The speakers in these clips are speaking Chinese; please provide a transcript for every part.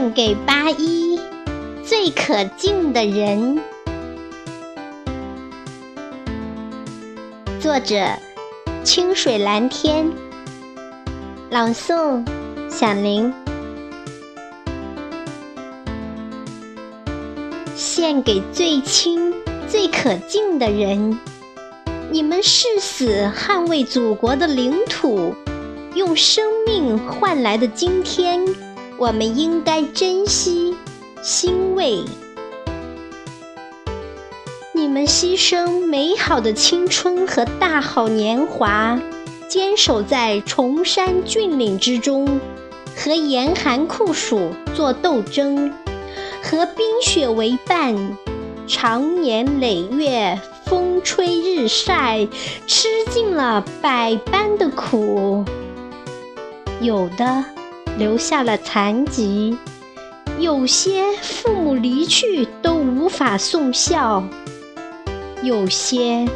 献给八一最可敬的人。作者：清水蓝天。朗诵：响铃。献给最亲、最可敬的人。你们誓死捍卫祖国的领土，用生命换来的今天，我们应该珍惜、欣慰。你们牺牲美好的青春和大好年华，坚守在崇山峻岭之中，和严寒酷暑做斗争，和冰雪为伴，长年累月。风吹日晒，吃尽了百般的苦。有的留下了残疾，有些父母离去都无法送孝，有些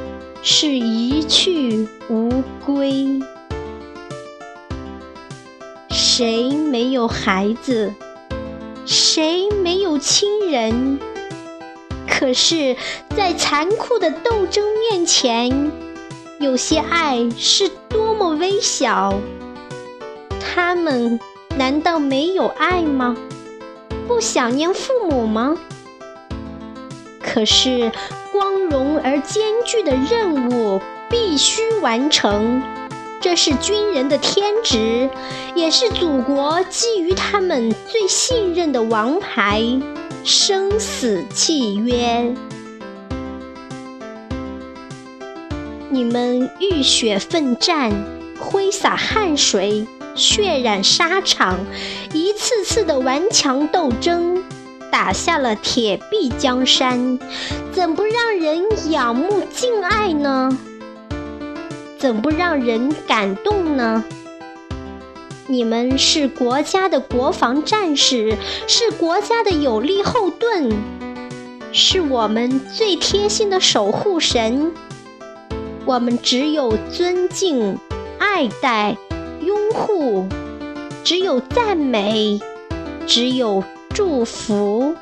是一去无归。谁没有孩子？谁没有亲人？可是，在残酷的斗争面前，有些爱是多么微小。他们难道没有爱吗？不想念父母吗？可是，光荣而艰巨的任务必须完成，这是军人的天职，也是祖国基于他们最信任的王牌。生死契约，你们浴血奋战，挥洒汗水，血染沙场，一次次的顽强斗争，打下了铁壁江山，怎不让人仰慕敬爱呢？怎不让人感动呢？你们是国家的国防战士，是国家的有力后盾，是我们最贴心的守护神。我们只有尊敬、爱戴、拥护，只有赞美，只有祝福。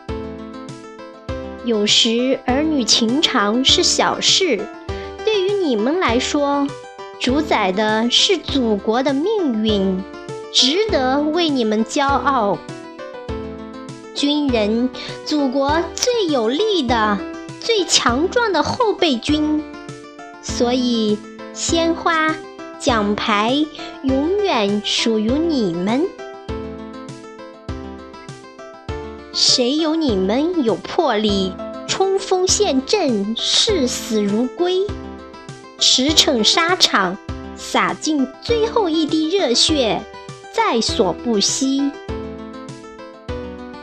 有时儿女情长是小事，对于你们来说，主宰的是祖国的命运。值得为你们骄傲，军人，祖国最有力的、最强壮的后备军。所以，鲜花、奖牌永远属于你们。谁有你们有魄力，冲锋陷阵，视死如归，驰骋沙场，洒尽最后一滴热血。在所不惜，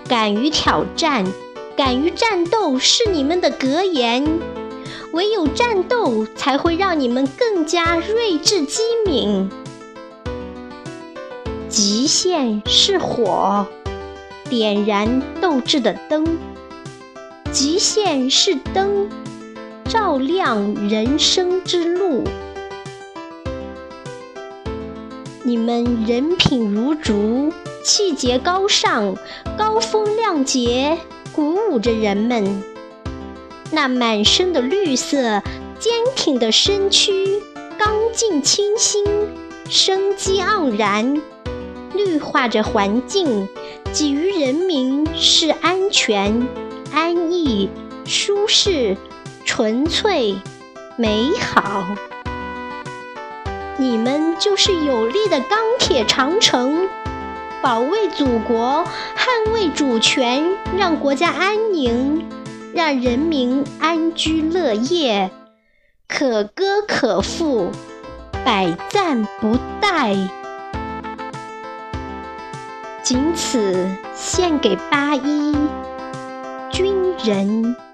敢于挑战，敢于战斗是你们的格言。唯有战斗，才会让你们更加睿智机敏。极限是火，点燃斗志的灯；极限是灯，照亮人生之路。你们人品如竹，气节高尚，高风亮节，鼓舞着人们。那满身的绿色，坚挺的身躯，刚劲清新，生机盎然，绿化着环境，给予人民是安全、安逸、舒适、纯粹、美好。你们就是有力的钢铁长城，保卫祖国，捍卫主权，让国家安宁，让人民安居乐业，可歌可赋，百赞不殆。仅此献给八一军人。